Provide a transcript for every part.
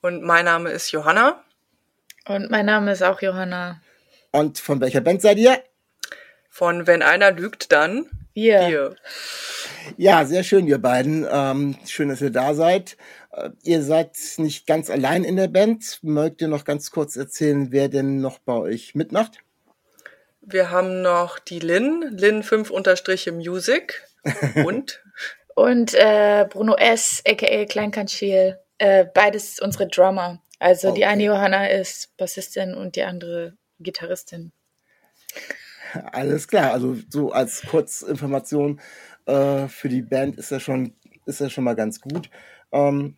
Und mein Name ist Johanna. Und mein Name ist auch Johanna. Und von welcher Band seid ihr? Von Wenn einer lügt, dann Wir. wir. Ja, sehr schön, ihr beiden. Ähm, schön, dass ihr da seid. Äh, ihr seid nicht ganz allein in der Band. Mögt ihr noch ganz kurz erzählen, wer denn noch bei euch mitmacht? Wir haben noch die Lin, Lin 5 Unterstriche Music und Und äh, Bruno S., a.k.a. Kleinkantschiel. Äh, beides unsere Drummer. Also die Okay. eine Johanna ist Bassistin und die andere Gitarristin. Alles klar. Also so als Kurzinformation äh, für die Band ist ja schon ist ja schon mal ganz gut. Ähm,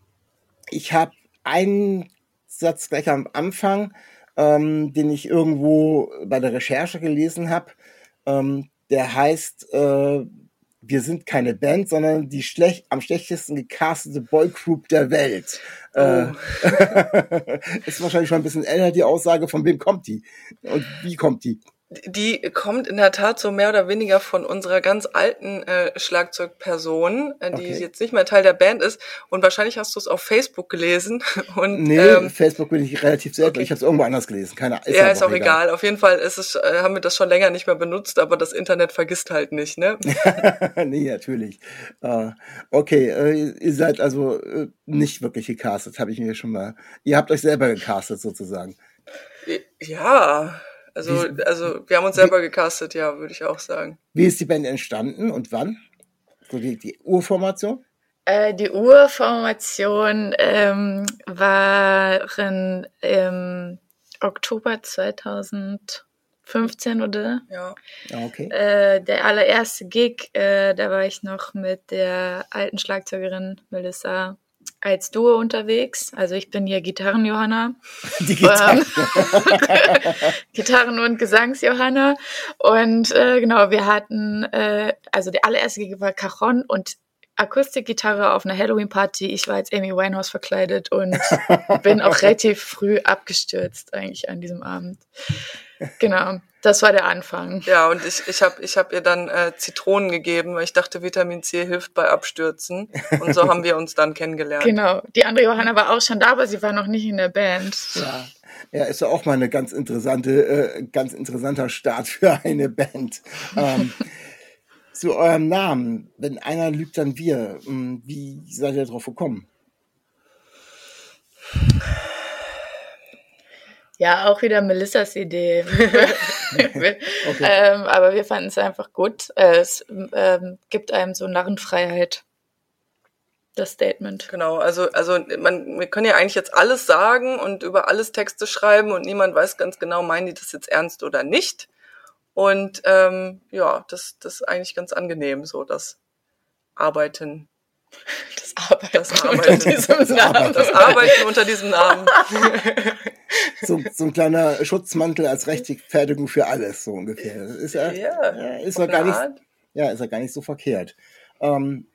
ich habe einen Satz gleich am Anfang, ähm, den ich irgendwo bei der Recherche gelesen habe. Ähm, der heißt, äh, wir sind keine Band, sondern die schlecht, am schlechtesten gecastete Boygroup der Welt. Äh, ist wahrscheinlich schon ein bisschen älter, die Aussage. Von wem kommt die? Und wie kommt die? Die kommt in der Tat so mehr oder weniger von unserer ganz alten äh, Schlagzeugperson, äh, die Okay. jetzt nicht mehr Teil der Band ist. Und wahrscheinlich hast du es auf Facebook gelesen. Und Nee, ähm, Facebook bin ich relativ selten. okay. Ich habe es irgendwo anders gelesen. Keine ist ja, ist auch egal. Auf jeden Fall ist es, äh, haben wir das schon länger nicht mehr benutzt, aber das Internet vergisst halt nicht, ne? nee, natürlich. Äh, okay, äh, ihr seid also äh, nicht wirklich gecastet, habe ich mir schon mal. Ihr habt euch selber gecastet sozusagen. Ja, also, Wie- also wir haben uns selber gecastet, ja, würde ich auch sagen. Wie ist die Band entstanden und wann? So die, die Urformation? Äh, die Urformation ähm, waren im Oktober 2015 oder Ja. Ja, okay. Äh, der allererste Gig, äh, da war ich noch mit der alten Schlagzeugerin Melissa als Duo unterwegs. Also ich bin hier Gitarren-Johanna, Die Gitarre. Gitarren- und Gesangs-Johanna. Und äh, genau, wir hatten, äh, also der allererste Gig war Cajon und Akustikgitarre auf einer Halloween-Party. Ich war als Amy Winehouse verkleidet und bin auch relativ früh abgestürzt eigentlich an diesem Abend. Genau, das war der Anfang. Ja, und ich, ich habe ich hab ihr dann äh, Zitronen gegeben, weil ich dachte, Vitamin C hilft bei Abstürzen. Und so haben wir uns dann kennengelernt. Genau. Die andere Johanna war auch schon da, aber sie war noch nicht in der Band. Ja. ja, ist ja auch mal eine ganz interessante, äh, ganz interessanter Start für eine Band. Ähm, zu eurem Namen, wenn einer lügt, dann wir. Hm, Wie seid ihr drauf gekommen? Ja, auch wieder Melissas Idee. ähm, aber wir fanden es einfach gut. Äh, Es ähm, gibt einem so Narrenfreiheit. Das Statement. Genau, also, also man, wir können ja eigentlich jetzt alles sagen und über alles Texte schreiben und niemand weiß ganz genau, meinen die das jetzt ernst oder nicht. Und ähm, ja, das, das ist eigentlich ganz angenehm, so das Arbeiten. Das Arbeiten, Das unter Arbeiten. diesem Das Namen. Arbeiten. Das Arbeiten unter diesem Namen. So, so ein kleiner Schutzmantel als Rechtfertigung für alles, so ungefähr. Das ist ja, Ja, ist ja gar nicht, Art. ja, ist ja gar nicht so verkehrt. Ähm,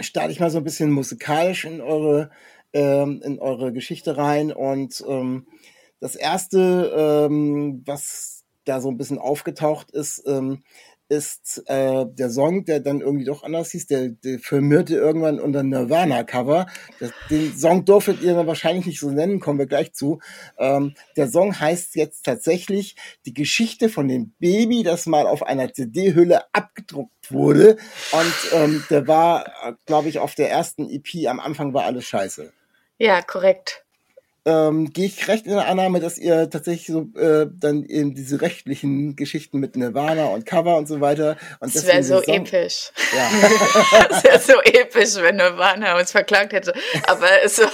starte ich mal so ein bisschen musikalisch in eure, ähm, in eure Geschichte rein und ähm, das erste, ähm, was da so ein bisschen aufgetaucht ist, ähm, ist äh, der Song, der dann irgendwie doch anders hieß, der, der firmierte irgendwann unter Nirvana-Cover. Den Song durftet ihr dann wahrscheinlich nicht so nennen, kommen wir gleich zu. Ähm, der Song heißt jetzt tatsächlich die Geschichte von dem Baby, das mal auf einer CD-Hülle abgedruckt wurde. Und ähm, der war, glaube ich, auf der ersten EP am Anfang war alles scheiße. Ja, korrekt. Ähm, Gehe ich recht in der Annahme, dass ihr tatsächlich so äh, dann eben diese rechtlichen Geschichten mit Nirvana und Cover und so weiter und Das wäre so Song- episch. Ja. Das wäre so episch, wenn Nirvana uns verklagt hätte. Aber es war,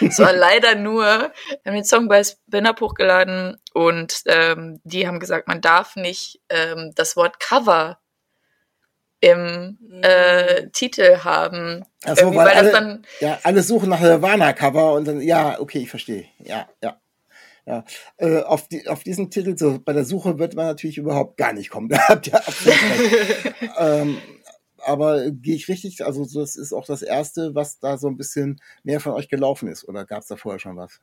es war leider nur, wir haben den Song bei Spin-Up hochgeladen und ähm, die haben gesagt, man darf nicht ähm, das Wort Cover im äh, Titel haben. Ach so, weil, weil alle, dann ja, alle suchen nach Nirvana-Cover und dann, ja, okay, ich verstehe. Ja, ja. Ja, äh, auf, die, auf diesen Titel, so bei der Suche wird man natürlich überhaupt gar nicht kommen. Da habt ihr absolut ähm, aber gehe ich richtig? Also das ist auch das Erste, was da so ein bisschen mehr von euch gelaufen ist. Oder gab es da vorher schon was?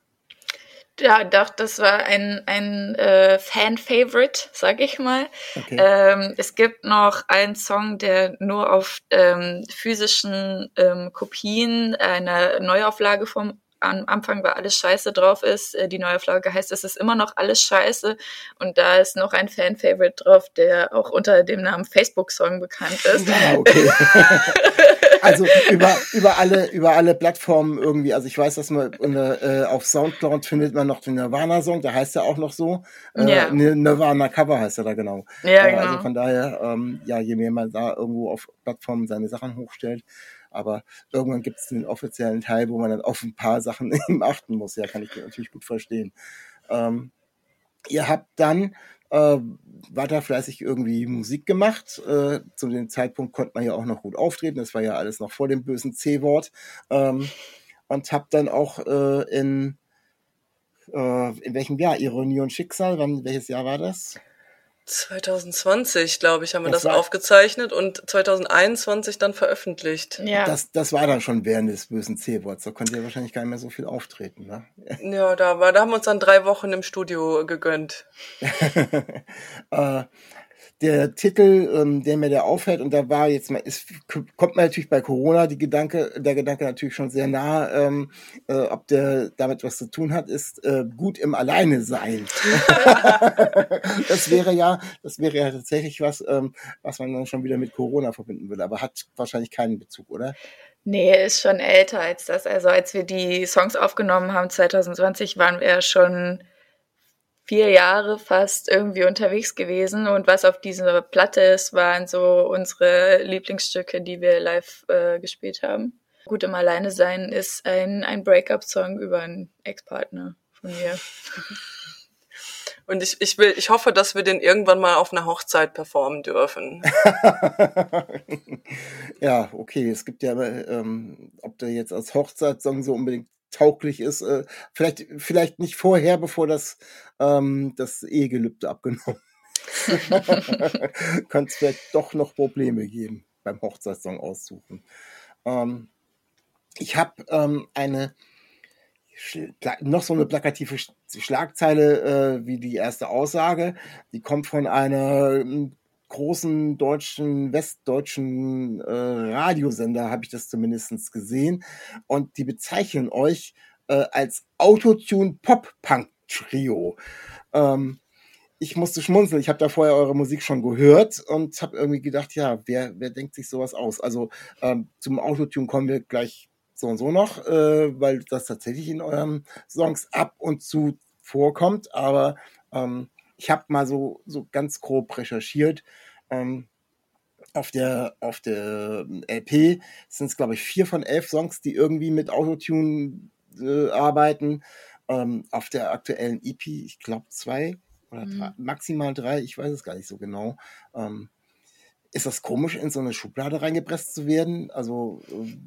Ja, doch, das war ein, ein äh, Fan-Favorite, sag ich mal. Okay. Ähm, es gibt noch einen Song, der nur auf ähm, physischen ähm, Kopien einer Neuauflage vom am Anfang war alles scheiße drauf ist. Äh, die neue Flagge heißt, es ist immer noch alles scheiße. Und da ist noch ein Fan-Favorite drauf, der auch unter dem Namen Facebook-Song bekannt ist. Ah, okay. also über, über, alle, über alle Plattformen irgendwie. Also ich weiß, dass man äh, auf Soundcloud findet man noch den Nirvana-Song, der heißt ja auch noch so. Äh, ja. Nirvana-Cover heißt er da genau. Ja, äh, genau. Also von daher, ähm, ja, je mehr man da irgendwo auf Plattformen seine Sachen hochstellt, aber irgendwann gibt es den offiziellen Teil, wo man dann auf ein paar Sachen eben achten muss. Ja, kann ich natürlich gut verstehen. Ähm, ihr habt dann äh, weiter fleißig irgendwie Musik gemacht. Äh, zu dem Zeitpunkt konnte man ja auch noch gut auftreten. Das war ja alles noch vor dem bösen C-Wort. Ähm, und habt dann auch äh, in, äh, in welchem Jahr? Ironie und Schicksal, wann, welches Jahr war das? 2020, glaube ich, haben wir das, das aufgezeichnet und 2021 dann veröffentlicht. Ja. Das, das war dann schon während des bösen C-Worts. Da konnte ja wahrscheinlich gar nicht mehr so viel auftreten. Ne? Ja, da, war, da haben wir uns dann drei Wochen im Studio gegönnt. äh, der Titel, ähm, der mir da auffällt, und da war jetzt mal, ist, kommt mir natürlich bei Corona die Gedanke, der Gedanke natürlich schon sehr nah, ähm, äh, ob der damit was zu tun hat, ist äh, gut im Alleine sein. das wäre ja, das wäre ja tatsächlich was, ähm, was man dann schon wieder mit Corona verbinden würde, aber hat wahrscheinlich keinen Bezug, oder? Nee, ist schon älter als das. Also als wir die Songs aufgenommen haben 2020, waren wir ja schon vier Jahre fast irgendwie unterwegs gewesen und was auf dieser Platte ist, waren so unsere Lieblingsstücke, die wir live äh, gespielt haben. Gut im Alleine sein ist ein, ein Breakup-Song über einen Ex-Partner von mir. Und ich, ich will, ich hoffe, dass wir den irgendwann mal auf einer Hochzeit performen dürfen. ja, okay. Es gibt ja, ähm, ob der jetzt als Hochzeitssong so unbedingt tauglich ist. Äh, vielleicht, vielleicht nicht vorher, bevor das, ähm, das Ehegelübde abgenommen Könnte es vielleicht doch noch Probleme geben beim Hochzeitssong aussuchen. Ähm, ich habe ähm, eine noch so eine plakative Schlagzeile äh, wie die erste Aussage. Die kommt von einer großen deutschen, westdeutschen äh, Radiosender, habe ich das zumindest gesehen. Und die bezeichnen euch äh, als Autotune-Pop-Punk-Trio. Ähm, ich musste schmunzeln. Ich habe da vorher eure Musik schon gehört und habe irgendwie gedacht, ja, wer, wer denkt sich sowas aus? Also ähm, zum Autotune kommen wir gleich so und so noch, äh, weil das tatsächlich in euren Songs ab und zu vorkommt. Aber ähm, ich habe mal so, so ganz grob recherchiert. Ähm, auf der, auf der LP sind es, glaube ich, vier von elf Songs, die irgendwie mit Autotune äh, arbeiten. Ähm, auf der aktuellen EP, ich glaube, zwei oder mhm. drei, maximal drei, ich weiß es gar nicht so genau. Ähm, ist das komisch, in so eine Schublade reingepresst zu werden? Also, äh,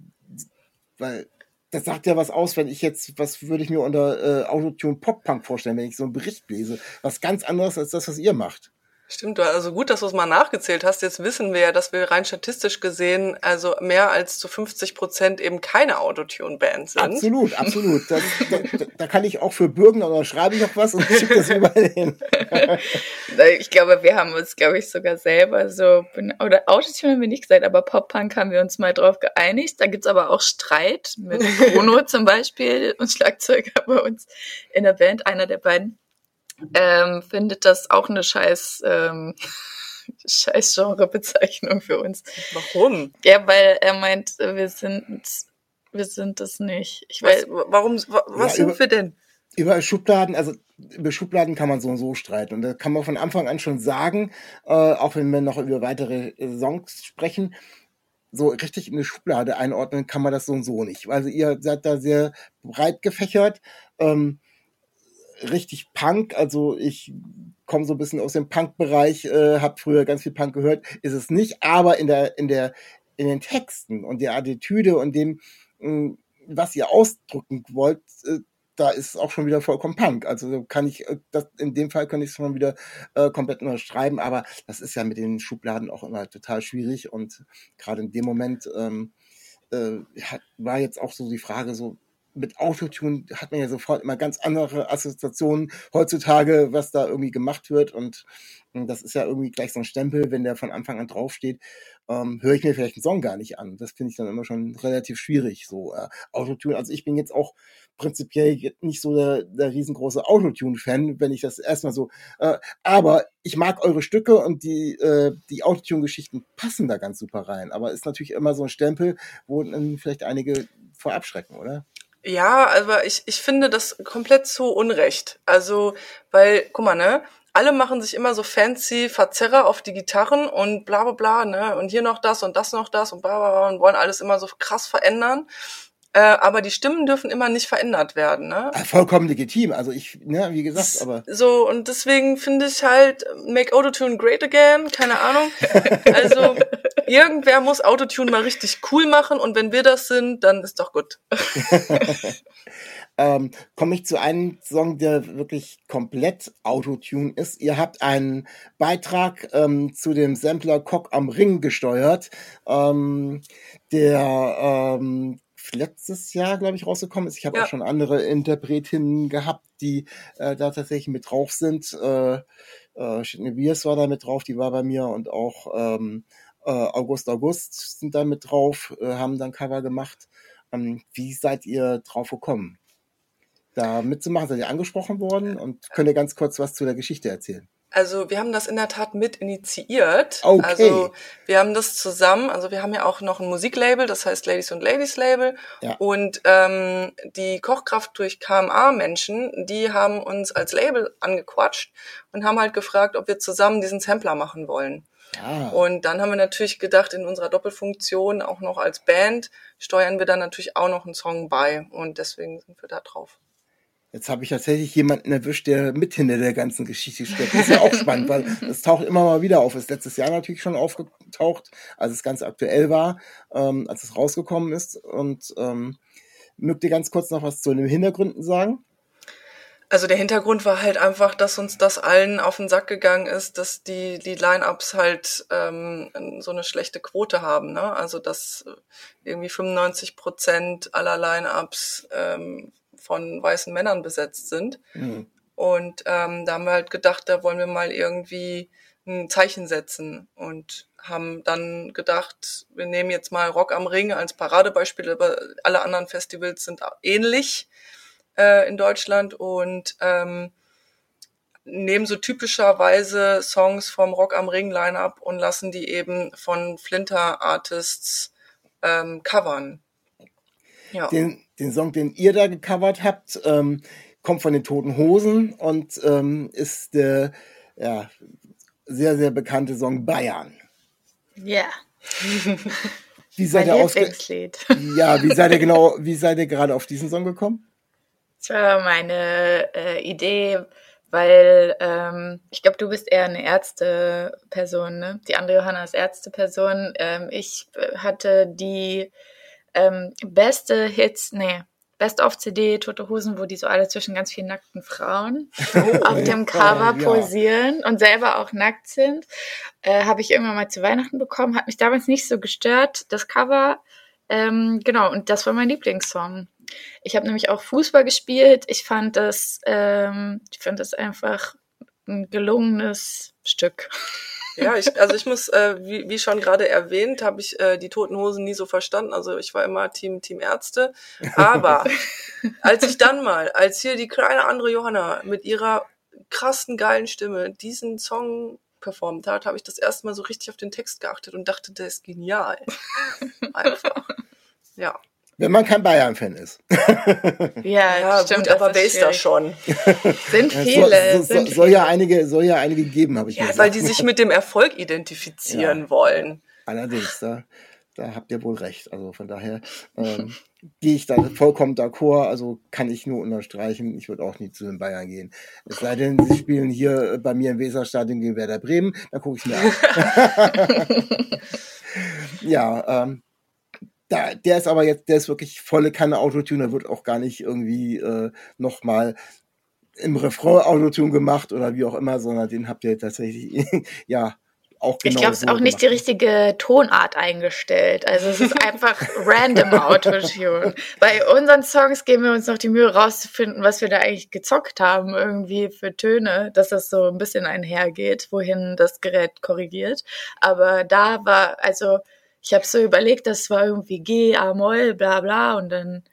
weil das sagt ja was aus, wenn ich jetzt, was würde ich mir unter äh, Autotune Pop-Punk vorstellen, wenn ich so einen Bericht lese? Was ganz anderes als das, was ihr macht. Stimmt, also gut, dass du es mal nachgezählt hast. Jetzt wissen wir ja, dass wir rein statistisch gesehen also mehr als zu 50 Prozent eben keine Autotune-Band sind. Absolut, absolut. Das, da, da, kann ich auch für bürgen oder schreibe ich auch was und schicke das überall hin. ich glaube, wir haben uns, glaube ich, sogar selber so, oder Autotune haben wir nicht gesagt, aber Pop-Punk haben wir uns mal drauf geeinigt. Da gibt's aber auch Streit mit Bruno zum Beispiel und Schlagzeuger bei uns in der Band, einer der beiden ähm, findet das auch eine scheiß, ähm, scheiß Genrebezeichnung für uns. Warum? Ja, weil er meint, wir sind, wir sind das nicht. Ich weiß, was, warum, was ja, sind wir denn? Über Schubladen, also über Schubladen kann man so und so streiten. Und da kann man von Anfang an schon sagen, äh, auch wenn wir noch über weitere Songs sprechen, so richtig in eine Schublade einordnen kann man das so und so nicht. Also ihr seid da sehr breit gefächert. Ähm, richtig Punk. Also ich komme so ein bisschen aus dem Punk-Bereich, äh, habe früher ganz viel Punk gehört, ist es nicht, aber in der, in der, in den Texten und der Attitüde und dem, mh, hm, was ihr ausdrücken wollt, äh, da ist es auch schon wieder vollkommen Punk. Also kann ich, äh, das, in dem Fall kann ich es schon wieder äh, komplett unterschreiben, aber das ist ja mit den Schubladen auch immer total schwierig und gerade in dem Moment ähm, äh, war jetzt auch so die Frage so, mit Autotune hat man ja sofort immer ganz andere Assoziationen heutzutage, was da irgendwie gemacht wird. Und, und das ist ja irgendwie gleich so ein Stempel, wenn der von Anfang an draufsteht, ähm, höre ich mir vielleicht einen Song gar nicht an. Das finde ich dann immer schon relativ schwierig. So äh, Autotune. Also ich bin jetzt auch prinzipiell nicht so der, der riesengroße Autotune-Fan, wenn ich das erstmal so. Äh, aber ich mag eure Stücke und die, äh, die Autotune-Geschichten passen da ganz super rein. Aber ist natürlich immer so ein Stempel, wo dann vielleicht einige vor abschrecken, oder? Ja, aber ich, ich finde das komplett zu Unrecht. Also, weil, guck mal, ne? Alle machen sich immer so fancy Verzerrer auf die Gitarren und bla bla bla, ne? Und hier noch das und das noch das und bla bla bla und wollen alles immer so krass verändern. Äh, aber die Stimmen dürfen immer nicht verändert werden, ne? Vollkommen legitim. Also ich, ne, wie gesagt, aber. So, und deswegen finde ich halt, make Autotune great again, keine Ahnung. Also, irgendwer muss Autotune mal richtig cool machen und wenn wir das sind, dann ist doch gut. ähm, komme ich zu einem Song, der wirklich komplett Autotune ist. Ihr habt einen Beitrag ähm, zu dem Sampler Cock am Ring gesteuert, ähm, der ähm, letztes Jahr, glaube ich, rausgekommen ist. Ich habe ja. auch schon andere Interpretinnen gehabt, die äh, da tatsächlich mit drauf sind. Äh, äh, Biers war da mit drauf, die war bei mir und auch ähm, äh, August August sind da mit drauf, äh, haben dann Cover gemacht. Ähm, wie seid ihr drauf gekommen, da mitzumachen? Seid ihr angesprochen worden und könnt ihr ganz kurz was zu der Geschichte erzählen? Also wir haben das in der Tat mit initiiert. Okay. Also wir haben das zusammen, also wir haben ja auch noch ein Musiklabel, das heißt Ladies und Ladies Label. Ja. Und ähm, die Kochkraft durch KMA-Menschen, die haben uns als Label angequatscht und haben halt gefragt, ob wir zusammen diesen Sampler machen wollen. Ja. Und dann haben wir natürlich gedacht, in unserer Doppelfunktion, auch noch als Band, steuern wir dann natürlich auch noch einen Song bei. Und deswegen sind wir da drauf. Jetzt habe ich tatsächlich jemanden erwischt, der mit hinter der ganzen Geschichte steckt. Das ist ja auch spannend, weil es taucht immer mal wieder auf. Ist letztes Jahr natürlich schon aufgetaucht, als es ganz aktuell war, ähm, als es rausgekommen ist. Und ähm, mögt ihr ganz kurz noch was zu den Hintergründen sagen? Also der Hintergrund war halt einfach, dass uns das allen auf den Sack gegangen ist, dass die, die Line-Ups halt ähm, so eine schlechte Quote haben. Ne? Also dass irgendwie 95 Prozent aller Line-Ups ähm, von weißen Männern besetzt sind. Mhm. Und ähm, da haben wir halt gedacht, da wollen wir mal irgendwie ein Zeichen setzen und haben dann gedacht, wir nehmen jetzt mal Rock am Ring als Paradebeispiel, aber alle anderen Festivals sind ähnlich äh, in Deutschland und ähm, nehmen so typischerweise Songs vom Rock am Ring Line-up und lassen die eben von Flinter Artists ähm, covern. Ja. Den, den Song, den ihr da gecovert habt, ähm, kommt von den Toten Hosen und ähm, ist der ja, sehr, sehr bekannte Song Bayern. Ja. Wie seid ihr ausge Ja, wie seid ihr genau, wie seid ihr gerade auf diesen Song gekommen? Das war meine äh, Idee, weil ähm, ich glaube, du bist eher eine Ärzteperson, ne? Die andere Johanna ist Ärzteperson. Ähm, ich äh, hatte die ähm, beste Hits, nee, Best of CD Tote Hosen, wo die so alle zwischen ganz vielen nackten Frauen oh, auf dem Cover ja. posieren und selber auch nackt sind, äh, habe ich irgendwann mal zu Weihnachten bekommen. Hat mich damals nicht so gestört, das Cover. Ähm, genau, und das war mein Lieblingssong. Ich habe nämlich auch Fußball gespielt. Ich fand das, ähm, ich fand das einfach ein gelungenes Stück. Ja, ich, also ich muss, äh, wie, wie schon gerade erwähnt, habe ich äh, die Toten Hosen nie so verstanden. Also ich war immer Team Team Ärzte. Aber als ich dann mal, als hier die kleine andere Johanna mit ihrer krassen geilen Stimme diesen Song performt hat, habe ich das erste Mal so richtig auf den Text geachtet und dachte, der ist genial. Einfach. Ja. Wenn man kein Bayern-Fan ist. ja, ja stimmt, gut, aber wer ist da schon? sind viele. So, so, sind soll, ja einige, soll ja einige geben, habe ich ja, gesagt. Weil die sich mit dem Erfolg identifizieren ja. wollen. Allerdings, da, da habt ihr wohl recht. Also von daher ähm, gehe ich da vollkommen d'accord. Also kann ich nur unterstreichen. Ich würde auch nie zu den Bayern gehen. Es sei denn, sie spielen hier bei mir im Weserstadion gegen Werder Bremen. Dann gucke ich mir an. ja, ähm, da, der ist aber jetzt, der ist wirklich volle Kanne Autotune. Da wird auch gar nicht irgendwie äh, nochmal im Refrain Autotune gemacht oder wie auch immer, sondern den habt ihr tatsächlich ja auch genau Ich glaube, es ist auch nicht die richtige Tonart eingestellt. Also es ist einfach random Autotune. Bei unseren Songs geben wir uns noch die Mühe rauszufinden, was wir da eigentlich gezockt haben, irgendwie für Töne, dass das so ein bisschen einhergeht, wohin das Gerät korrigiert. Aber da war, also ich habe so überlegt, das war irgendwie G, A, Moll, bla bla und dann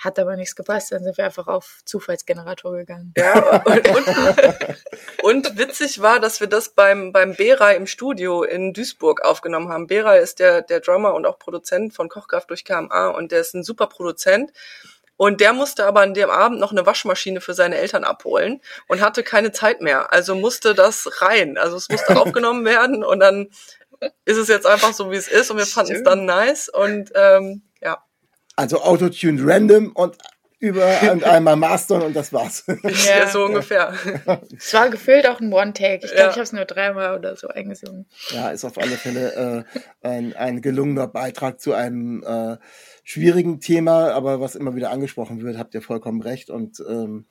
hat aber nichts gepasst, dann sind wir einfach auf Zufallsgenerator gegangen. Ja, und, und, und witzig war, dass wir das beim, beim Bera im Studio in Duisburg aufgenommen haben. Bera ist der, der Drummer und auch Produzent von Kochkraft durch KMA und der ist ein super Produzent. Und der musste aber an dem Abend noch eine Waschmaschine für seine Eltern abholen und hatte keine Zeit mehr. Also musste das rein. Also es musste aufgenommen werden und dann ist es jetzt einfach so, wie es ist und wir fanden es dann nice und ähm, ja. Also Autotune random und über und einmal mastern und das war's. Ja, so ungefähr. Es war gefühlt auch ein One-Take. Ich glaube, ja. ich habe es nur dreimal oder so eingesungen. Ja, ist auf alle Fälle äh, ein, ein gelungener Beitrag zu einem äh, schwierigen Thema, aber was immer wieder angesprochen wird, habt ihr vollkommen recht und ähm,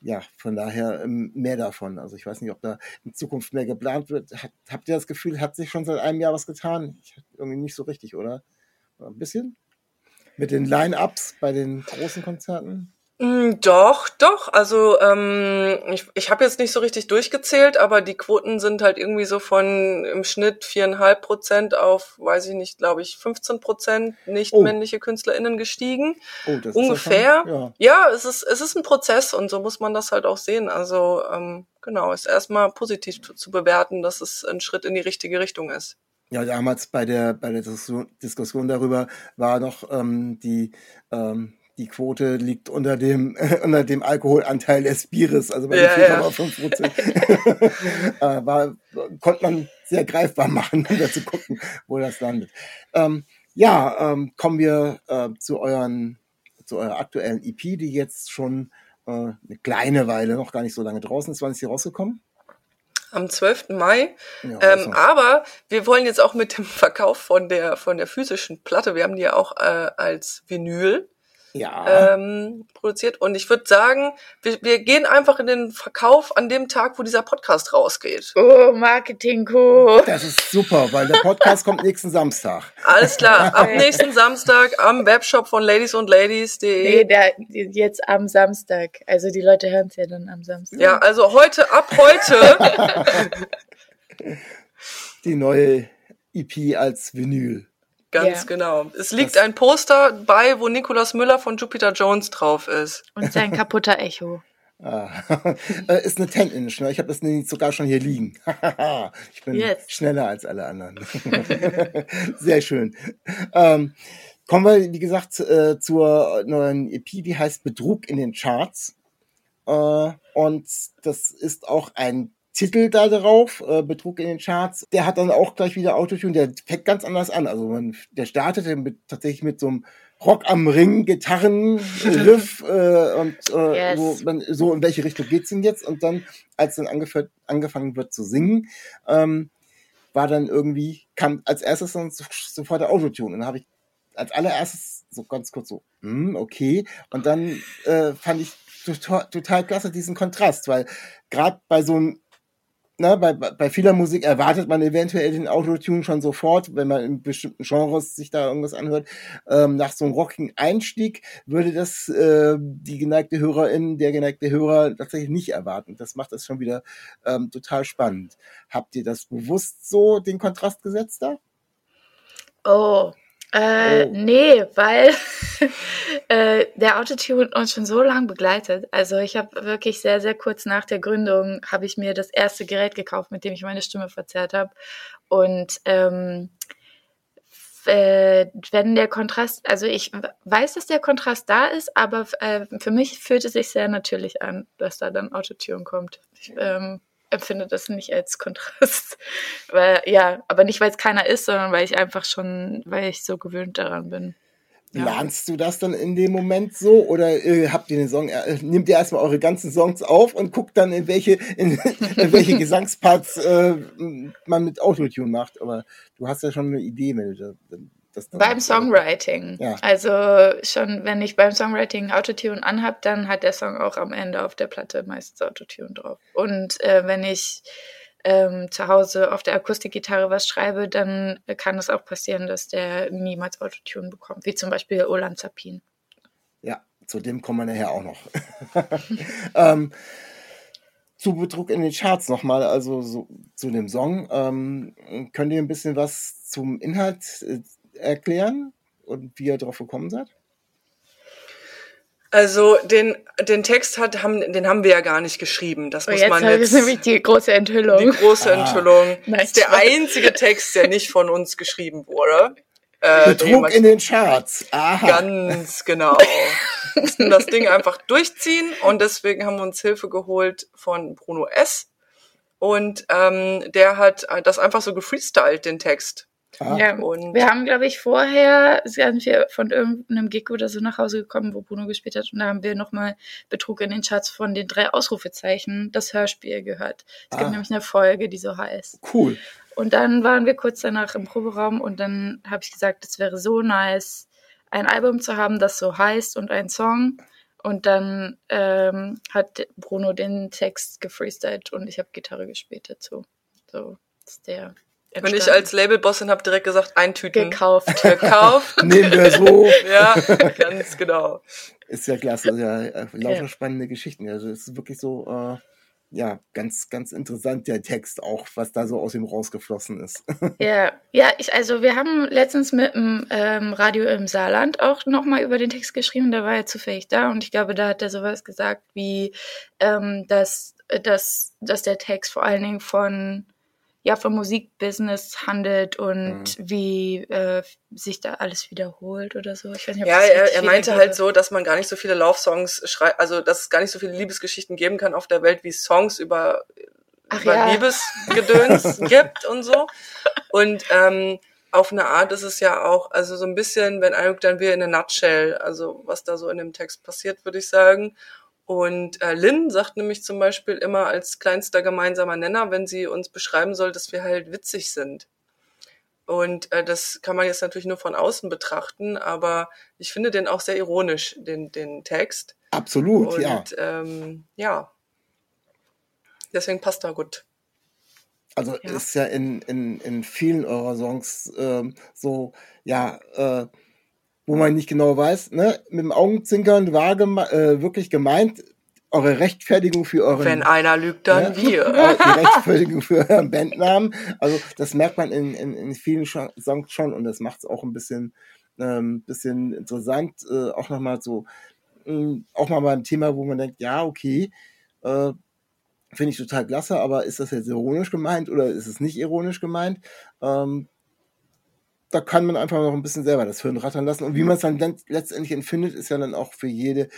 ja, von daher ähm, mehr davon. Also ich weiß nicht, ob da in Zukunft mehr geplant wird. Habt ihr das Gefühl, hat sich schon seit einem Jahr was getan? Ich, irgendwie nicht so richtig, oder? Ein bisschen? Mit den Line-Ups bei den großen Konzerten? Mm, doch, doch. Also ähm, ich, ich habe jetzt nicht so richtig durchgezählt, aber die Quoten sind halt irgendwie so von im Schnitt viereinhalb Prozent auf, weiß ich nicht, glaube ich, 15 Prozent nicht oh. männliche KünstlerInnen gestiegen. Oh, das Ungefähr. Ist ja, ja. ja, es ist es ist ein Prozess und so muss man das halt auch sehen. Also ähm, genau, ist erstmal positiv zu, zu bewerten, dass es ein Schritt in die richtige Richtung ist. Ja, damals bei der bei der Diskussion darüber war noch ähm, die ähm, die Quote liegt unter dem, äh, unter dem Alkoholanteil des Bieres, also bei ja, 4,5 Prozent. Ja. äh, war, konnte man sehr greifbar machen, um da zu gucken, wo das landet. Ähm, ja, ähm, kommen wir äh, zu euren, zu eurer aktuellen EP, die jetzt schon äh, eine kleine Weile, noch gar nicht so lange draußen ist. Wann ist sie rausgekommen? am 12. Mai. Ja, ähm, aber wir wollen jetzt auch mit dem Verkauf von der von der physischen Platte, wir haben die ja auch äh, als Vinyl ja. ähm, produziert. Und ich würde sagen, wir, wir gehen einfach in den Verkauf an dem Tag, wo dieser Podcast rausgeht. Oh, Marketing cool. Das ist super, weil der Podcast kommt nächsten Samstag. Alles klar, ab nächsten Samstag am Webshop von Ladies und Ladies.de. Nee, der, jetzt am Samstag. Also die Leute hören es ja dann am Samstag. Ja, also heute, ab heute. die neue EP als Vinyl. Ganz yeah. genau. Es liegt das ein Poster bei, wo Nicolas Müller von Jupiter Jones drauf ist. Und sein kaputter Echo. Ah. Äh, ist eine 10 Inch, ne? Ich habe das sogar schon hier liegen. ich bin yes. schneller als alle anderen. Sehr schön. Ähm, kommen wir, wie gesagt, äh, zur neuen EP, die heißt Betrug in den Charts. Äh, und das ist auch ein Titel da drauf, äh, Betrug in den Charts. Der hat dann auch gleich wieder Autotune, der fängt ganz anders an. Also man, der startete mit, tatsächlich mit so einem Rock am Ring, Gitarren, Riff äh, und äh, yes. so, man, so in welche Richtung geht's denn jetzt? Und dann, als dann angefangen wird zu singen, ähm, war dann irgendwie, kam als erstes dann sofort der Autotune. Und dann habe ich als allererstes so ganz kurz so, hm, okay. Und dann äh, fand ich total, total klasse diesen Kontrast, weil gerade bei so einem na, bei, bei vieler Musik erwartet man eventuell den Autotune schon sofort, wenn man in bestimmten Genres sich da irgendwas anhört. Ähm, nach so einem rockigen Einstieg würde das äh, die geneigte Hörerin, der geneigte Hörer tatsächlich nicht erwarten. Das macht das schon wieder ähm, total spannend. Habt ihr das bewusst so den Kontrast gesetzt da? Oh, äh, oh. Nee, weil äh, der Autotune uns schon so lange begleitet. Also ich habe wirklich sehr, sehr kurz nach der Gründung habe ich mir das erste Gerät gekauft, mit dem ich meine Stimme verzerrt habe. Und ähm, äh, wenn der Kontrast, also ich weiß, dass der Kontrast da ist, aber äh, für mich fühlt es sich sehr natürlich an, dass da dann Autotune kommt. Ich, ähm, empfinde das nicht als Kontrast. weil, ja, aber nicht, weil es keiner ist, sondern weil ich einfach schon, weil ich so gewöhnt daran bin. Ja. Planst du das dann in dem Moment so oder äh, habt ihr den Song, äh, nehmt ihr erstmal eure ganzen Songs auf und guckt dann in welche, in, in welche Gesangsparts äh, man mit Autotune macht? Aber du hast ja schon eine Idee, wenn du das dann Beim Songwriting. Ja. Also schon, wenn ich beim Songwriting Autotune anhab, dann hat der Song auch am Ende auf der Platte meistens Autotune drauf. Und äh, wenn ich ähm, zu Hause auf der Akustikgitarre was schreibe, dann kann es auch passieren, dass der niemals Autotune bekommt, wie zum Beispiel Olan Zapin. Ja, zu dem kommen wir nachher auch noch. ähm, zu Betrug in den Charts nochmal, also so, zu dem Song. Ähm, könnt ihr ein bisschen was zum Inhalt äh, erklären und wie ihr darauf gekommen seid? Also den, den Text hat, haben, den haben wir ja gar nicht geschrieben. Das oh, muss jetzt man jetzt. Das ist nämlich die große Enthüllung. Die große ah. Enthüllung. Das ist der einzige Text, der nicht von uns geschrieben wurde. Äh, Betrug in den Charts. Aha. Ganz genau. Wir mussten das Ding einfach durchziehen und deswegen haben wir uns Hilfe geholt von Bruno S. Und ähm, der hat das einfach so gefreestylt, den Text. Ah. Ja, und wir haben, glaube ich, vorher sind wir von irgendeinem Gig oder so nach Hause gekommen, wo Bruno gespielt hat, und da haben wir nochmal Betrug in den Charts von den drei Ausrufezeichen, das Hörspiel gehört. Es ah. gibt nämlich eine Folge, die so heißt. Cool. Und dann waren wir kurz danach im Proberaum und dann habe ich gesagt, es wäre so nice, ein Album zu haben, das so heißt und ein Song. Und dann ähm, hat Bruno den Text gefreestylt und ich habe Gitarre gespielt dazu. So ist der und ich als Labelbossin habe direkt gesagt, ein Tüten. Gekauft. Gekauft. Nehmen wir so. ja, ganz genau. Ist ja klasse. Ja, äh, lauter ja. spannende Geschichten. Also es ist wirklich so, äh, ja, ganz, ganz interessant, der Text auch, was da so aus ihm rausgeflossen ist. ja, ja, ich, also wir haben letztens mit dem ähm, Radio im Saarland auch nochmal über den Text geschrieben, da war er zufällig da und ich glaube, da hat er sowas gesagt wie, ähm, dass, dass, dass der Text vor allen Dingen von ja vom Musikbusiness handelt und mhm. wie äh, sich da alles wiederholt oder so. Ich weiß nicht, ob ja, er, er meinte halt so, dass man gar nicht so viele Love-Songs schreibt, also dass es gar nicht so viele Liebesgeschichten geben kann auf der Welt wie Songs über, Ach über ja. Liebesgedöns gibt und so. Und ähm, auf eine Art ist es ja auch, also so ein bisschen, wenn Ayuk dann wir in a nutshell, also was da so in dem Text passiert, würde ich sagen. Und äh, Lynn sagt nämlich zum Beispiel immer als kleinster gemeinsamer Nenner, wenn sie uns beschreiben soll, dass wir halt witzig sind. Und äh, das kann man jetzt natürlich nur von außen betrachten, aber ich finde den auch sehr ironisch, den, den Text. Absolut, Und, ja. Ähm, ja. Deswegen passt er gut. Also ja. ist ja in, in, in vielen eurer Songs ähm, so, ja, äh, wo man nicht genau weiß, ne, mit dem Augenzwinkern war geme äh, wirklich gemeint, eure Rechtfertigung für euren. Wenn einer lügt, dann ne, wir. Die Rechtfertigung für euren Bandnamen. Also das merkt man in, in, in vielen Songs schon und das macht es auch ein bisschen, ähm, bisschen interessant. Äh, auch nochmal so, mh, hm, auch mal ein Thema, wo man denkt, ja, okay, äh, finde ich total klasse, aber ist das jetzt ironisch gemeint oder ist es nicht ironisch gemeint? Ähm, da kann man einfach noch ein bisschen selber das Hirn rattern lassen. Und wie man es dann letztendlich empfindet, ist ja dann auch für jede,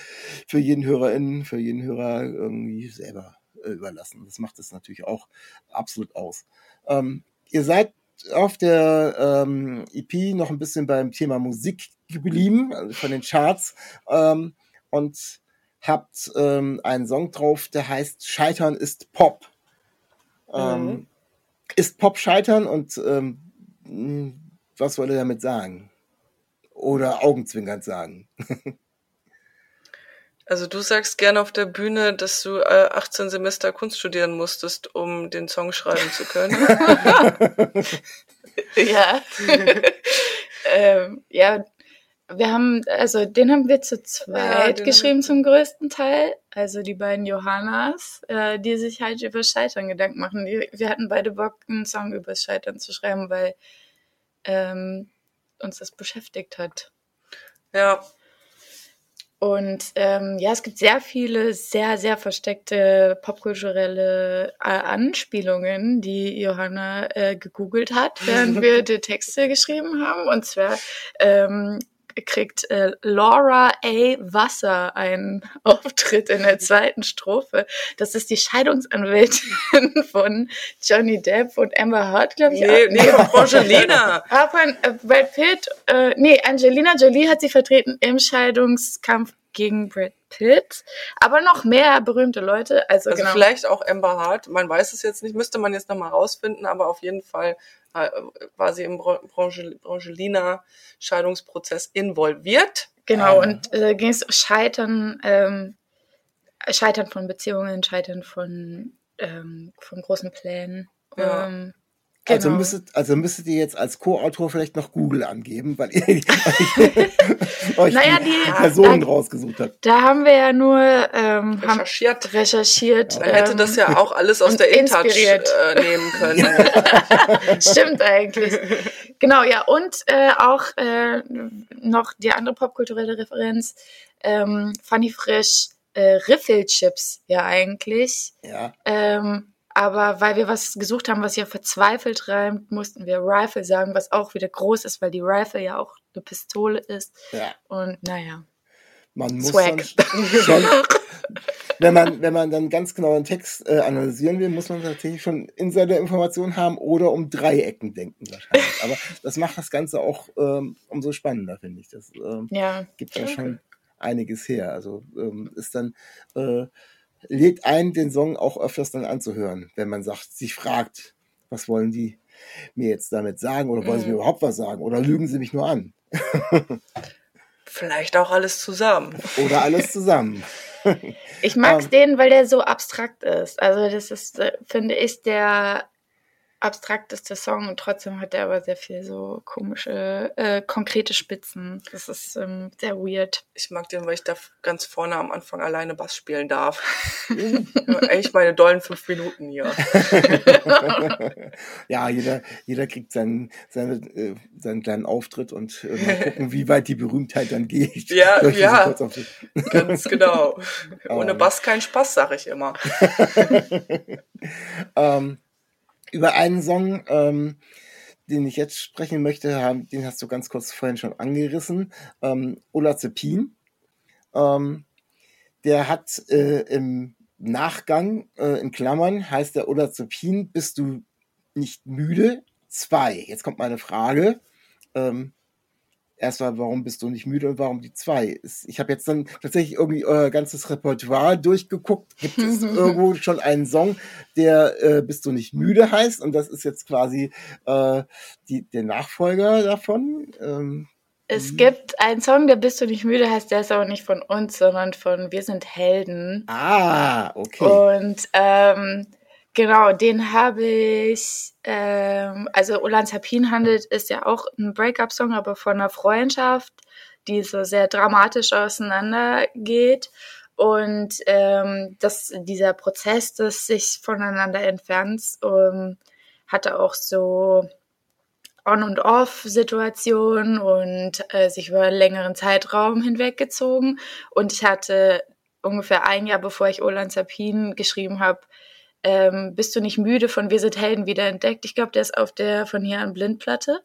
für jeden HörerInnen, für jeden Hörer irgendwie selber äh, überlassen. Das macht es natürlich auch absolut aus. Ähm, ihr seid auf der ähm, EP noch ein bisschen beim Thema Musik geblieben, also von den Charts, ähm, und habt ähm, einen Song drauf, der heißt Scheitern ist Pop. Ähm, mhm. Ist Pop Scheitern und ähm, was soll er damit sagen? Oder augenzwinkernd sagen? Also du sagst gerne auf der Bühne, dass du äh, 18 Semester Kunst studieren musstest, um den Song schreiben zu können. ja. ähm, ja, wir haben, also den haben wir zu zweit ja, geschrieben zum größten Teil. Also die beiden Johannas, äh, die sich halt über Scheitern Gedanken machen. Die, wir hatten beide Bock, einen Song über Scheitern zu schreiben, weil ähm, uns das beschäftigt hat. Ja. Und ähm, ja, es gibt sehr viele sehr, sehr versteckte popkulturelle äh, Anspielungen, die Johanna äh, gegoogelt hat, während wir die Texte geschrieben haben. Und zwar ähm, kriegt äh, Laura A. Wasser einen Auftritt in der zweiten Strophe. Das ist die Scheidungsanwältin von Johnny Depp und Amber Heard, glaube ich. Nee, nee, Angelina. Ah, von äh, Brad Pitt. Äh, nee, Angelina Jolie hat sie vertreten im Scheidungskampf gegen Brad Pitt. Aber noch mehr berühmte Leute. Also, Also genau. vielleicht auch Amber Hart, man weiß es jetzt nicht, müsste man jetzt nochmal rausfinden, aber auf jeden Fall äh, war sie im Brangelina-Scheidungsprozess involviert. Genau, Ah. und äh, ging es um Scheitern, ähm, Scheitern von Beziehungen, Scheitern von, ähm, von großen Plänen. Ja. Ähm, Also, genau. müsstet, also müsstet ihr jetzt als Co-Autor vielleicht noch Google angeben, weil ihr euch Naja, die, die- Personen da- rausgesucht habt. da haben wir ja nur ähm, Recherchiert. recherchiert. Man hätte ähm, das ja auch alles aus der InTouch äh, nehmen können. Stimmt eigentlich. Genau, ja, und äh, auch äh, noch die andere popkulturelle Referenz, ähm, Funny Frisch, äh, Riffelchips, ja eigentlich. Ja. Ähm, aber weil wir was gesucht haben, was ja verzweifelt reimt, mussten wir Rifle sagen, was auch wieder groß ist, weil die Rifle ja auch eine Pistole ist. ja. Und naja. Man muss Swag. dann schon, wenn man, wenn man dann ganz genau den Text äh, analysieren will, muss man tatsächlich schon Insider-Informationen haben oder um Dreiecken denken wahrscheinlich. Aber das macht das Ganze auch ähm, umso spannender, finde ich. Das ähm, Ja, gibt ja schon einiges her. Also ähm, ist dann äh, lädt ein, den Song auch öfters dann anzuhören, wenn man sagt, sich fragt, was wollen die mir jetzt damit sagen oder wollen sie mir überhaupt was sagen oder lügen sie mich nur an Vielleicht auch alles zusammen. oder alles zusammen. ich mag Ähm. den, weil der so abstrakt ist. Also das ist, äh, finde ich, der abstrakteste Song und trotzdem hat er aber sehr viel so komische, äh, konkrete Spitzen. Das ist ähm, sehr weird. Ich mag den, weil ich da ganz vorne am Anfang alleine Bass spielen darf. Echt meine dollen fünf Minuten hier. ja, jeder, jeder kriegt seinen, seine, äh, seinen kleinen Auftritt und äh, mal gucken, wie weit die Berühmtheit dann geht. Ja, ja. Ganz genau. Ohne. Bass kein Spaß, sag ich immer. ähm, über einen Song, ähm, den ich jetzt sprechen möchte, haben, den hast du ganz kurz vorhin schon angerissen. Ähm, Ola Zepin. Ähm, der hat äh, im Nachgang, äh, in Klammern, heißt der Ola Zepin, bist du nicht müde? Zwei. Jetzt kommt meine Frage. Ähm, erstmal, warum bist du nicht müde und warum die zwei? Ich habe jetzt dann tatsächlich irgendwie euer ganzes Repertoire durchgeguckt. Gibt es irgendwo schon einen Song, der äh, Bist du nicht müde heißt? Und das ist jetzt quasi äh, die, der Nachfolger davon. Ähm, Es gibt einen Song, der Bist du nicht müde heißt, der ist aber nicht von uns, sondern von Wir sind Helden. ah, okay. Und ähm, genau, den habe ich, ähm, also Ulan Sapin handelt, ist ja auch ein Breakup-Song, aber von einer Freundschaft, die so sehr dramatisch auseinandergeht. Und ähm, das, dieser Prozess des sich voneinander entfernens ähm, hatte auch so On- und Off-Situationen und äh, sich über einen längeren Zeitraum hinweggezogen. Und ich hatte ungefähr ein Jahr, bevor ich Olan Sapin geschrieben habe, ähm, Bist du nicht müde von Wir sind Helden wieder entdeckt. Ich glaube, der ist auf der von hier an Blindplatte.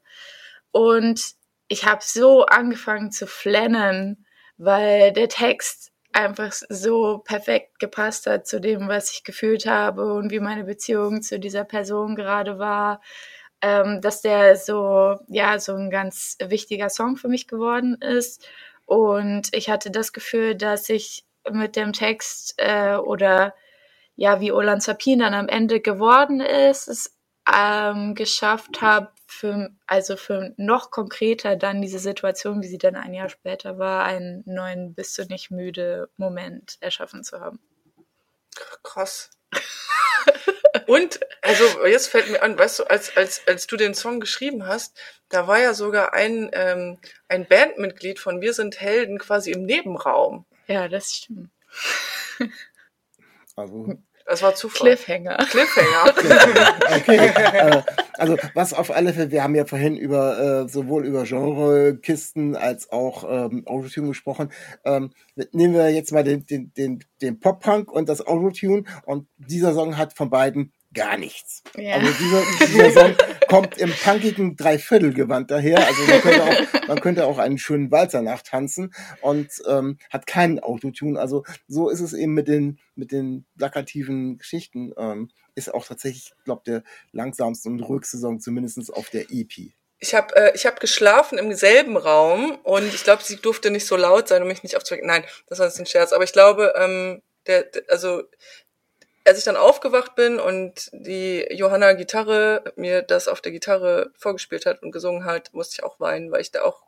Und ich habe so angefangen zu flennen, weil der Text einfach so perfekt gepasst hat zu dem, was ich gefühlt habe und wie meine Beziehung zu dieser Person gerade war, ähm, dass der so, ja, so ein ganz wichtiger Song für mich geworden ist. Und ich hatte das Gefühl, dass ich mit dem Text äh, oder ja, wie Olan Sapin dann am Ende geworden ist, es ähm, geschafft habe, für, also für noch konkreter dann diese Situation, wie sie dann ein Jahr später war, einen neuen Bist du nicht müde Moment erschaffen zu haben. Krass. Und, also jetzt fällt mir an, weißt du, als, als, als du den Song geschrieben hast, da war ja sogar ein, ähm, ein Bandmitglied von Wir sind Helden quasi im Nebenraum. Ja, das stimmt. Also, Das war Zufall. Cliffhanger. Cliffhanger. okay. äh, also was auf alle Fälle, wir haben ja vorhin über äh, sowohl über Genre-Kisten als auch ähm, Autotune gesprochen. Ähm, nehmen wir jetzt mal den, den, den, den Pop-Punk und das Autotune und dieser Song hat von beiden gar nichts. Ja. Also dieser, dieser Song kommt im punkigen Dreiviertelgewand daher. Also man könnte auch, man könnte auch einen schönen Walzer nachtanzen und ähm, hat keinen Autotune. Also so ist es eben mit den mit den plakativen Geschichten. Ähm, ist auch tatsächlich, glaube der langsamste und ruhigste Song, zumindest auf der EP. Ich habe äh, ich hab geschlafen im selben Raum und ich glaube, sie durfte nicht so laut sein, um mich nicht aufzuwecken. Nein, das war jetzt ein Scherz. Aber ich glaube, ähm, der, der, also als ich dann aufgewacht bin und die Johanna Gitarre mir das auf der Gitarre vorgespielt hat und gesungen hat, musste ich auch weinen, weil ich da auch,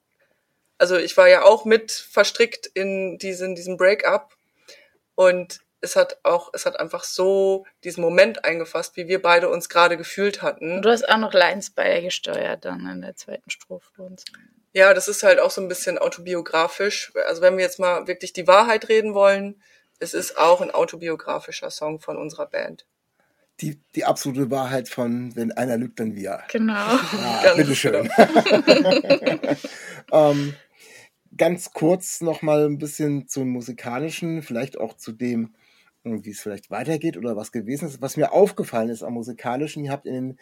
also ich war ja auch mit verstrickt in diesen, diesem Break-up und es hat auch, es hat einfach so diesen Moment eingefasst, wie wir beide uns gerade gefühlt hatten. Und du hast auch noch Lines beigesteuert dann in der zweiten Strophe und so. Ja, das ist halt auch so ein bisschen autobiografisch. Also wenn wir jetzt mal wirklich die Wahrheit reden wollen, es ist auch ein autobiografischer Song von unserer Band. Die, die absolute Wahrheit von Wenn einer lügt, dann wir. Genau. Ah, Ganz bitteschön. ähm, ganz kurz noch mal ein bisschen zum musikalischen, vielleicht auch zu dem, wie es vielleicht weitergeht oder was gewesen ist. Was mir aufgefallen ist am musikalischen, ihr habt in,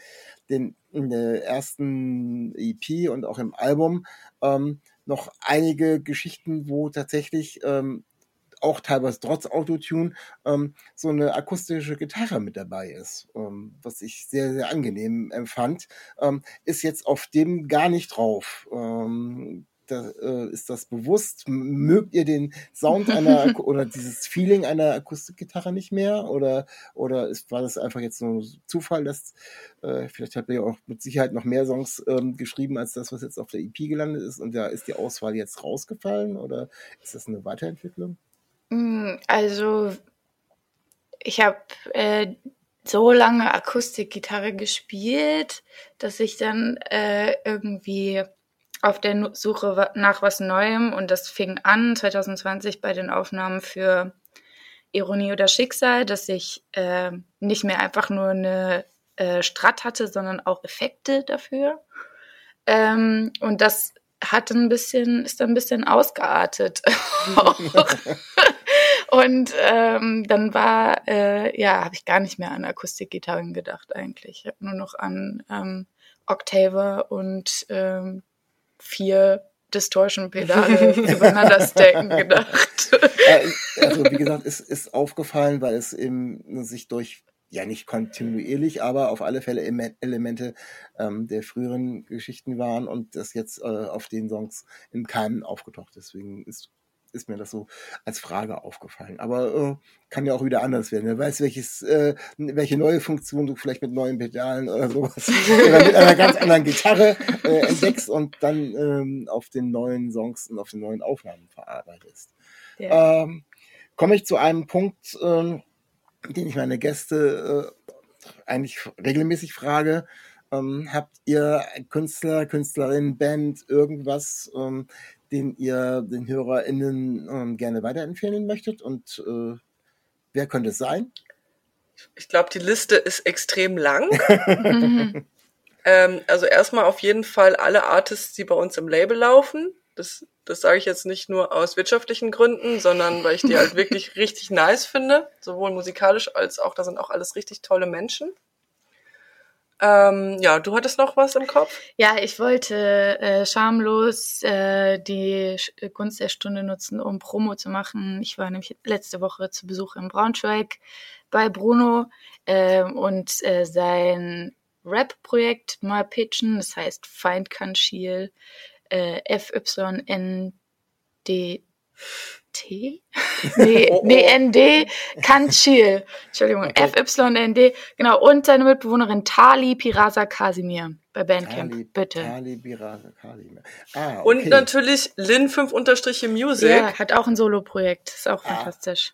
den, in der ersten EP und auch im Album ähm, noch einige Geschichten, wo tatsächlich ähm, auch teilweise trotz Autotune ähm, so eine akustische Gitarre mit dabei ist, ähm, was ich sehr, sehr angenehm empfand, ähm, ist jetzt auf dem gar nicht drauf. Ähm, da, äh, ist das bewusst? Mögt ihr den Sound einer oder dieses Feeling einer Akustikgitarre nicht mehr? Oder, oder ist, war das einfach jetzt nur Zufall, dass äh, vielleicht habt ihr ja auch mit Sicherheit noch mehr Songs ähm, geschrieben als das, was jetzt auf der EP gelandet ist und da ist die Auswahl jetzt rausgefallen oder ist das eine Weiterentwicklung? Mm, Also, ich habe äh, so lange Akustikgitarre gespielt, dass ich dann äh, irgendwie auf der Suche nach was Neuem und das fing an 2020 bei den Aufnahmen für Ironie oder Schicksal, dass ich äh, nicht mehr einfach nur eine äh, Strat hatte, sondern auch Effekte dafür. Ähm, und das hat ein bisschen, ist ein bisschen ausgeartet. Und ähm, dann war, äh, ja, habe ich gar nicht mehr an Akustikgitarren gedacht eigentlich. Ich habe nur noch an ähm, Octaver und ähm, vier Distortion-Pedale übereinander stacken gedacht. Äh, also wie gesagt, es ist aufgefallen, weil es eben sich durch ja nicht kontinuierlich, aber auf alle Fälle Emen- Elemente ähm, der früheren Geschichten waren und das jetzt äh, auf den Songs im Keimen aufgetaucht. Deswegen ist ist mir das so als Frage aufgefallen. Aber äh, kann ja auch wieder anders werden. Wer weiß, welches, äh, welche neue Funktion du vielleicht mit neuen Pedalen oder sowas oder mit einer ganz anderen Gitarre äh, entdeckst und dann ähm, auf den neuen Songs und auf den neuen Aufnahmen verarbeitest. Ja. Ähm, komme ich zu einem Punkt, ähm, den ich meine Gäste äh, eigentlich regelmäßig frage. Ähm, habt ihr Künstler, Künstlerin, Band, irgendwas, ähm, den ihr den HörerInnen ähm, gerne weiterempfehlen möchtet? Und äh, wer könnte es sein? Ich glaube, die Liste ist extrem lang. Mhm. Ähm, also erstmal auf jeden Fall alle Artists, die bei uns im Label laufen. Das, das sage ich jetzt nicht nur aus wirtschaftlichen Gründen, sondern weil ich die halt wirklich richtig nice finde. Sowohl musikalisch als auch, da sind auch alles richtig tolle Menschen. Ähm, ja, du hattest noch was im Kopf? Ja, ich wollte äh, schamlos äh, die Sch- Gunst der Stunde nutzen, um Promo zu machen. Ich war nämlich letzte Woche zu Besuch in Braunschweig bei Bruno ähm, und äh, sein Rap-Projekt mal pitchen. Das heißt Feind kann Schiel, äh, FYND Nee, Oh, oh. Chill. Entschuldigung, Okay. FYND. Genau, und seine Mitbewohnerin Tali Pirasa Kasimir bei Bandcamp. Tali, Bitte. Tali Birasa Kali. Ah, okay. Und natürlich Lin 5 Unterstriche Music. Ja, hat auch ein Solo-Projekt. Ist auch Ah. fantastisch.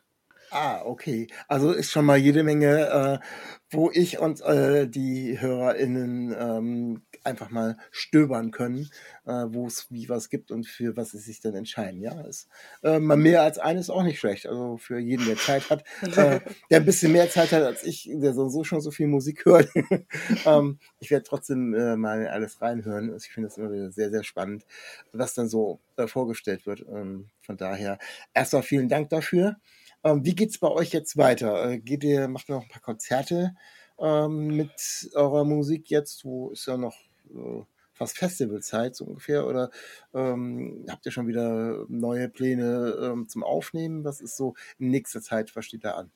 Ah, okay. Also ist schon mal jede Menge, äh, wo ich und äh, die HörerInnen ähm, einfach mal stöbern können, äh, wo es wie was gibt und für was sie sich dann entscheiden. Ja, ist äh, mal mehr als eines auch nicht schlecht. Also für jeden, der Zeit hat, äh, der ein bisschen mehr Zeit hat als ich, der sowieso schon so viel Musik hört. ähm, ich werde trotzdem äh, mal alles reinhören. Also ich finde das immer wieder sehr, sehr spannend, was dann so äh, vorgestellt wird. Ähm, von daher erstmal vielen Dank dafür. Ähm, wie geht's bei euch jetzt weiter? Äh, geht ihr, macht ihr noch ein paar Konzerte? ähm, mit eurer Musik jetzt? Wo ist ja noch fast Festivalzeit so ungefähr? Oder ähm, habt ihr schon wieder neue Pläne ähm, zum Aufnehmen? Was ist so in nächster Zeit, was steht da an?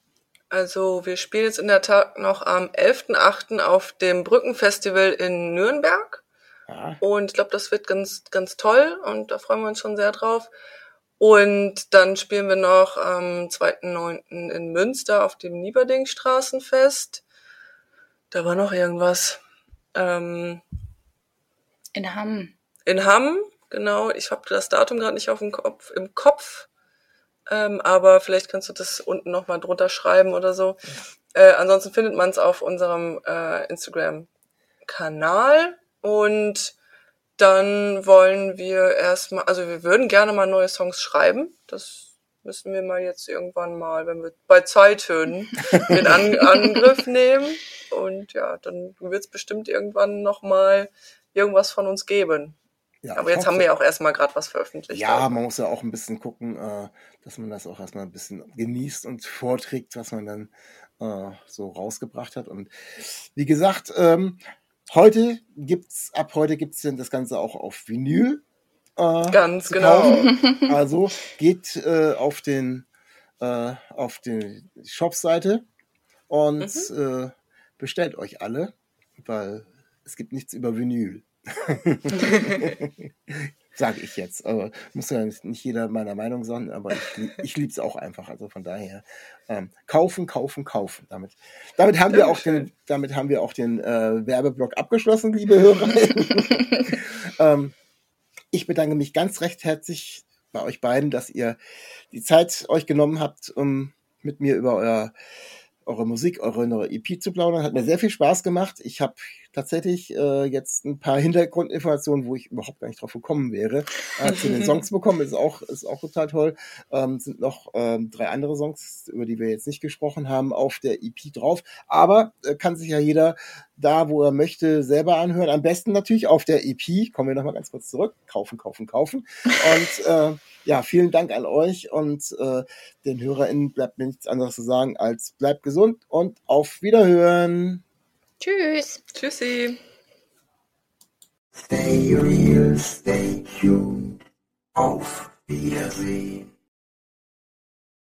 Also wir spielen jetzt in der Tat noch am 11.8. auf dem Brückenfestival in Nürnberg. Ja. Und ich glaube, das wird ganz, ganz toll und da freuen wir uns schon sehr drauf. Und dann spielen wir noch am 2.9. in Münster auf dem Nieberding Straßenfest. Da war noch irgendwas. Ähm, in Hamm. In Hamm, genau. Ich habe das Datum gerade nicht auf dem Kopf, im Kopf. Ähm, aber vielleicht kannst du das unten nochmal drunter schreiben oder so. Äh, ansonsten findet man es auf unserem äh, Instagram-Kanal. Und dann wollen wir erstmal, also wir würden gerne mal neue Songs schreiben. Das müssen wir mal jetzt irgendwann mal, wenn wir bei Zeit hören, in An Angriff nehmen. Und ja, dann wird es bestimmt irgendwann nochmal irgendwas von uns geben. Ja, Aber jetzt haben wir ja auch erstmal gerade was veröffentlicht. Ja, man muss ja auch ein bisschen gucken, äh, dass man das auch erstmal ein bisschen genießt und vorträgt, was man dann äh, so rausgebracht hat. Und wie gesagt, ähm, heute gibt's, ab heute gibt's dann das Ganze auch auf Vinyl. Äh, Ganz genau. Also geht auf den auf die Shop-Seite und mhm. bestellt euch alle, weil es gibt nichts über Vinyl. Sage ich jetzt. Aber muss ja nicht jeder meiner Meinung sein, aber ich, ich liebe es auch einfach. Also von daher ähm, kaufen, kaufen, kaufen. Damit, damit haben wir auch den, damit haben wir auch den äh, Werbeblock abgeschlossen, liebe Hörer. ähm, ich bedanke mich ganz recht herzlich bei euch beiden, dass ihr die Zeit euch genommen habt, um mit mir über euer eure Musik, eure neue EP zu plaudern. Hat mir sehr viel Spaß gemacht. Ich habe tatsächlich äh, jetzt ein paar Hintergrundinformationen, wo ich überhaupt gar nicht drauf gekommen wäre, äh, zu den Songs bekommen. Ist auch, ist auch total toll. Ähm, sind noch ähm, drei andere Songs, über die wir jetzt nicht gesprochen haben, auf der EP drauf. Aber äh, kann sich ja jeder da, wo er möchte, selber anhören. Am besten natürlich auf der EP. Kommen wir nochmal ganz kurz zurück. Kaufen, kaufen, kaufen. Und äh, ja, vielen Dank an euch und äh, den HörerInnen bleibt mir nichts anderes zu sagen als bleibt gesund und auf Wiederhören. Tschüss. Tschüssi. Stay real, stay tuned. Auf Wiedersehen.